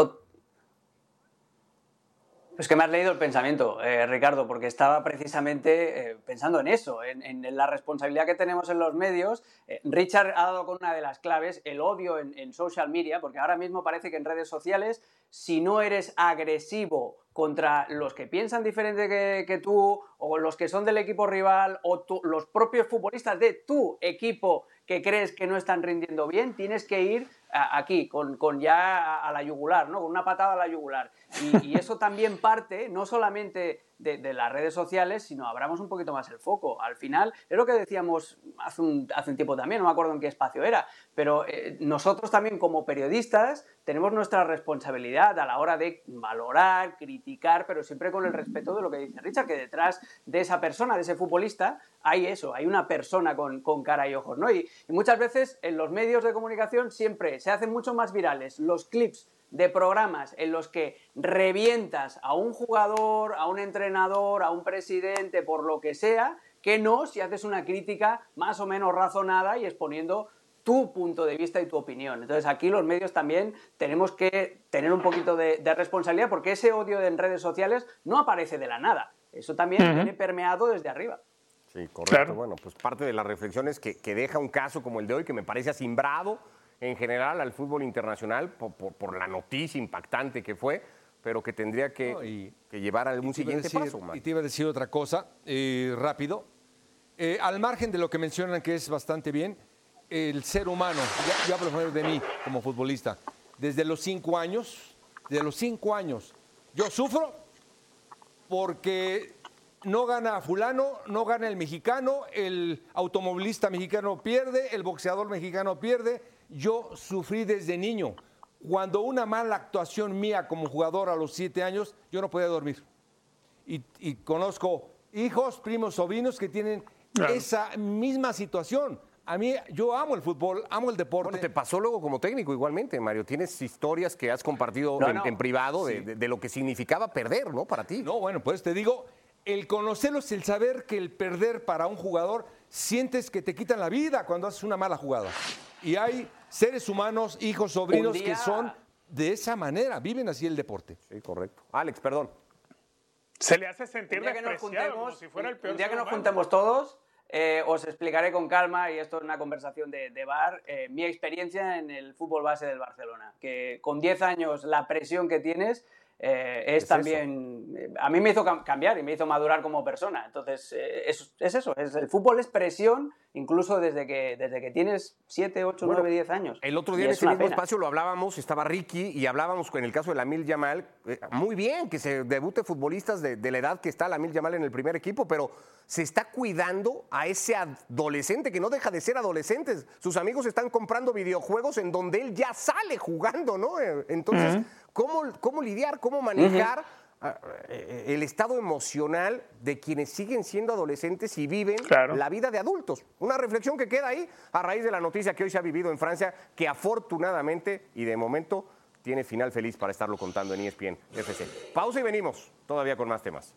Es que me has leído el pensamiento, eh, Ricardo, porque estaba precisamente eh, pensando en eso, en, la responsabilidad que tenemos en los medios. Eh, Richard ha dado con una de las claves, el odio en, social media, porque ahora mismo parece que en redes sociales, si no eres agresivo contra los que piensan diferente que, tú, o los que son del equipo rival, o los propios futbolistas de tu equipo que crees que no están rindiendo bien, tienes que ir a- aquí, con, con ya a, a la yugular, ¿no? Con una patada a la yugular. Y, y eso también parte no solamente de, de las redes sociales, sino abramos un poquito más el foco. Al final, es lo que decíamos hace un, hace un tiempo también, no me acuerdo en qué espacio era, pero eh, nosotros también como periodistas tenemos nuestra responsabilidad a la hora de valorar, criticar, pero siempre con el respeto de lo que dice Richard, que detrás de esa persona, de ese futbolista, hay eso, hay una persona con, con cara y ojos, ¿no? Y, y muchas veces en los medios de comunicación siempre se hacen mucho más virales los clips de programas en los que revientas a un jugador, a un entrenador, a un presidente, por lo que sea, que no si haces una crítica más o menos razonada y exponiendo tu punto de vista y tu opinión. Entonces aquí los medios también tenemos que tener un poquito de, de responsabilidad porque ese odio en redes sociales no aparece de la nada. Eso también viene permeado desde arriba. Sí, correcto. Claro. Bueno, pues parte de las reflexiones que, que deja un caso como el de hoy, que me parece asimbrado en general al fútbol internacional por, por- por la noticia impactante que fue, pero que tendría que, No, y- que llevar a un Te iba a siguiente decir- paso. Mario. Y te iba a decir otra cosa, eh, rápido. Eh, al margen de lo que mencionan que es bastante bien, el ser humano, ya, yo hablo de mí como futbolista, desde los cinco años, de los cinco años, yo sufro porque no gana fulano, no gana el mexicano, el automovilista mexicano pierde, el boxeador mexicano pierde. Yo sufrí desde niño. Cuando una mala actuación mía como jugador a los siete años, yo no podía dormir. Y, y conozco hijos, primos, sobrinos que tienen esa misma situación. A mí, yo amo el fútbol, amo el deporte. Bueno, te pasó luego como técnico igualmente, Mario. Tienes historias que has compartido No, en, no. en privado de, de- de lo que significaba perder, ¿no? Para ti. No, bueno, pues te digo, el conocerlos, el saber que el perder para un jugador, sientes que te quitan la vida cuando haces una mala jugada. Y hay seres humanos, hijos, sobrinos que son de esa manera, viven así el deporte. Sí, correcto. Alex, perdón. Se le hace sentir Un día que nos como juntemos, si fuera el peor un día que nos juntemos todos, eh, os explicaré con calma, y esto es una conversación de, de bar, eh, mi experiencia en el fútbol base del Barcelona. Que con 10 años la presión que tienes eh, es, Es también... eh, A mí me hizo cam- cambiar y me hizo madurar como persona. Entonces, eh, es, es eso, es, el fútbol es presión incluso desde que, desde que tienes 7, 8, Bueno, 9, 10 años. El otro Y día en es ese una mismo pena. espacio lo hablábamos, estaba Ricky y hablábamos en el caso de la Mil Yamal. eh, muy bien que se debute futbolistas de, de la edad que está la Mil Yamal en el primer equipo, pero se está cuidando a ese adolescente que no deja de ser adolescente. Sus amigos están comprando videojuegos en donde él ya sale jugando, ¿no? Entonces, ¿cómo, ¿cómo lidiar, cómo manejar? ah, eh, El estado emocional de quienes siguen siendo adolescentes y viven Claro. la vida de adultos. Una reflexión que queda ahí a raíz de la noticia que hoy se ha vivido en Francia, que afortunadamente y de momento tiene final feliz para estarlo contando en ESPN FC. Pausa y venimos, todavía con más temas.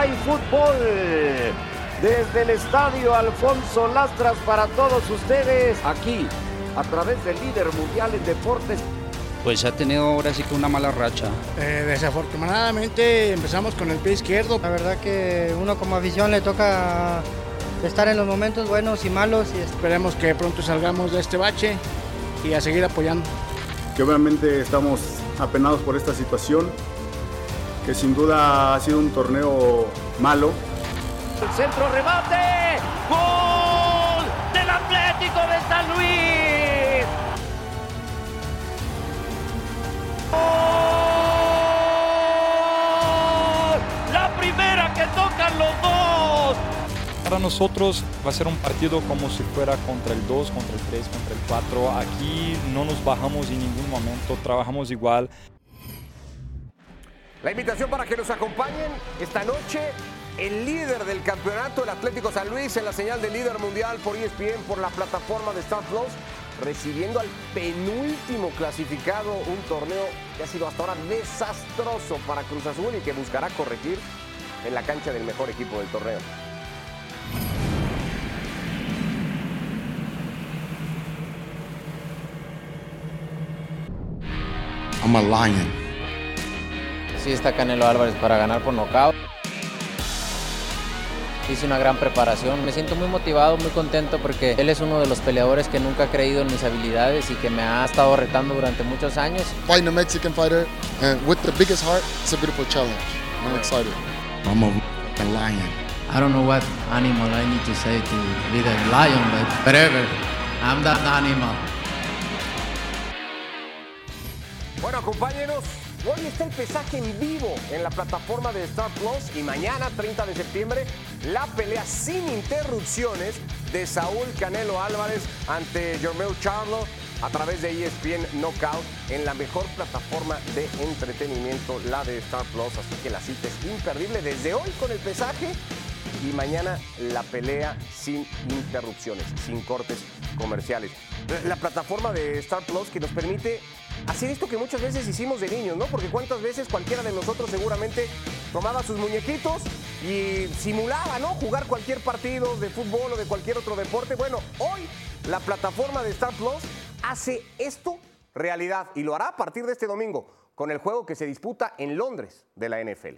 ¡Hay fútbol! Desde el estadio Alfonso Lastras para todos ustedes, aquí, a través del líder mundial en deportes. Pues ha tenido ahora sí que una mala racha. Eh, desafortunadamente empezamos con el pie izquierdo. La verdad que uno como afición le toca estar en los momentos buenos y malos y Esperemos que pronto salgamos de este bache y a seguir apoyando. que obviamente estamos apenados por esta situación, que sin duda ha sido un torneo malo. El centro remate. ¡Gol del Atlético de San Luis! ¡Gol! La primera que tocan los dos. Para nosotros va a ser un partido como si fuera contra el 2, contra el 3, contra el 4. Aquí no nos bajamos en ningún momento, trabajamos igual. La invitación para que nos acompañen esta noche. El líder del campeonato, el Atlético San Luis, en la señal de líder mundial por ESPN, por la plataforma de Star Plus, recibiendo al penúltimo clasificado, un torneo que ha sido hasta ahora desastroso para Cruz Azul y que buscará corregir en la cancha del mejor equipo del torneo. I'm a lion. Sí está Canelo Álvarez para ganar por nocaut. Hice una gran preparación. Me siento muy motivado, muy contento porque él es uno de los peleadores que nunca ha creído en mis habilidades y que me ha estado retando durante muchos años. Fighting a Mexican fighter and with the biggest heart, it's a beautiful challenge. I'm excited. I'm a lion. I don't know what animal I need to say to be the lion, but whatever. I'm that animal. Bueno, acompáñenos. Hoy está el pesaje en vivo en la plataforma de Star Plus y mañana, 30 de septiembre, la pelea sin interrupciones de Saúl Canelo Álvarez ante Jermel Charlo a través de ESPN Knockout en la mejor plataforma de entretenimiento, la de Star Plus. Así que la cita es imperdible desde hoy con el pesaje y mañana la pelea sin interrupciones, sin cortes comerciales. La plataforma de Star Plus que nos permite hacer esto que muchas veces hicimos de niños, ¿no? Porque cuántas veces cualquiera de nosotros seguramente tomaba sus muñequitos y simulaba, ¿no? Jugar cualquier partido de fútbol o de cualquier otro deporte. Bueno, hoy la plataforma de Star Plus hace esto realidad y lo hará a partir de este domingo con el juego que se disputa en Londres de la NFL.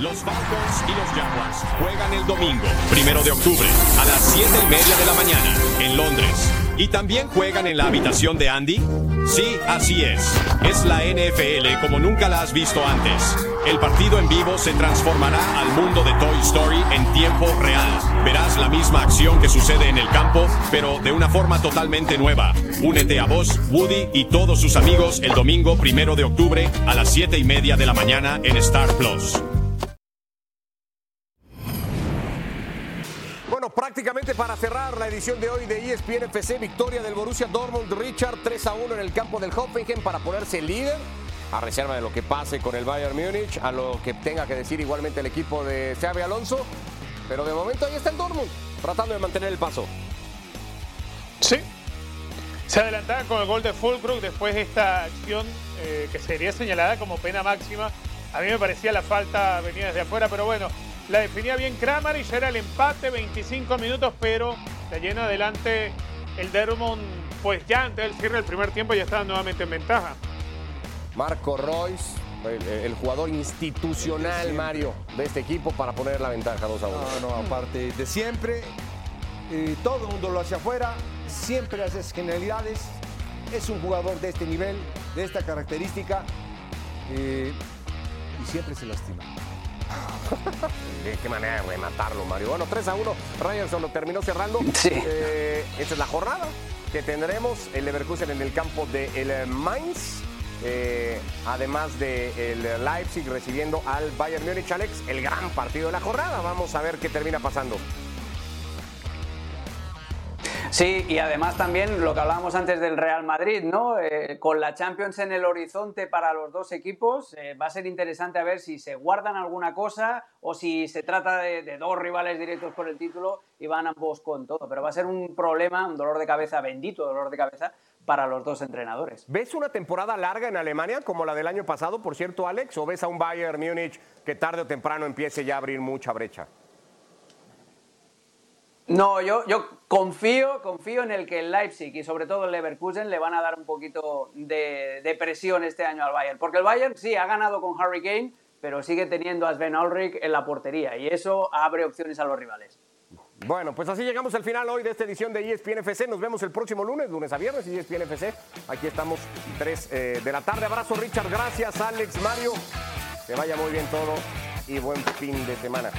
Los Falcons y los Jaguars juegan el domingo, primero de octubre, a las 7 y media de la mañana, en Londres. ¿Y también juegan en la habitación de Andy? Sí, así es. Es la NFL como nunca la has visto antes. El partido en vivo se transformará al mundo de Toy Story en tiempo real. Verás la misma acción que sucede en el campo, pero de una forma totalmente nueva. Únete a vos, Woody y todos sus amigos el domingo primero de octubre a las 7 y media de la mañana en Star Plus. Prácticamente para cerrar la edición de hoy de ESPN FC, victoria del Borussia Dortmund Richard 3 a 1 en el campo del Hoffenheim para ponerse líder, a reserva de lo que pase con el Bayern Múnich, a lo que tenga que decir igualmente el equipo de Xavi Alonso, pero de momento ahí está el Dortmund, tratando de mantener el paso. Sí. Se adelantaba con el gol de Fulbrook después de esta acción eh, que sería señalada como pena máxima. A mí me parecía la falta venía desde afuera, pero bueno, la definía bien Kramer y ya era el empate, 25 minutos, pero de lleno adelante el Dortmund, pues ya antes del cierre del primer tiempo ya estaba nuevamente en ventaja. Marco Royce, el, el jugador institucional, Mario, de este equipo para poner la ventaja 2 a 1. No, no, aparte de siempre, eh, todo el mundo lo hace afuera, siempre hace genialidades. Es un jugador de este nivel, de esta característica, eh, y siempre se lastima. De qué manera de rematarlo, Mario. Bueno, 3 a 1. Ryerson lo terminó cerrando. Eh, esta es la jornada que tendremos el Leverkusen en el campo del el Mainz. Eh, además del el Leipzig recibiendo al Bayern Múnich, Alex, el gran partido de la jornada. Vamos a ver qué termina pasando. Sí, y además también lo que hablábamos antes del Real Madrid, ¿no? Eh, con la Champions en el horizonte para los dos equipos, eh, va a ser interesante a ver si se guardan alguna cosa o si se trata de, de, dos rivales directos por el título y van ambos con todo. Pero va a ser un problema, un dolor de cabeza, bendito dolor de cabeza, para los dos entrenadores. ¿Ves una temporada larga en Alemania como la del año pasado, por cierto, Alex? ¿O ves a un Bayern Múnich que tarde o temprano empiece ya a abrir mucha brecha? No, yo, yo confío, confío en el que el Leipzig y sobre todo el Leverkusen le van a dar un poquito de, de, presión este año al Bayern. Porque el Bayern sí ha ganado con Harry Kane, pero sigue teniendo a Sven Ulrich en la portería y eso abre opciones a los rivales. Bueno, pues así llegamos al final hoy de esta edición de ESPN FC. Nos vemos el próximo lunes, lunes a viernes, ESPN FC. Aquí estamos, 3 eh, de la tarde. Abrazo, Richard. Gracias, Alex, Mario. Que vaya muy bien todo y buen fin de semana.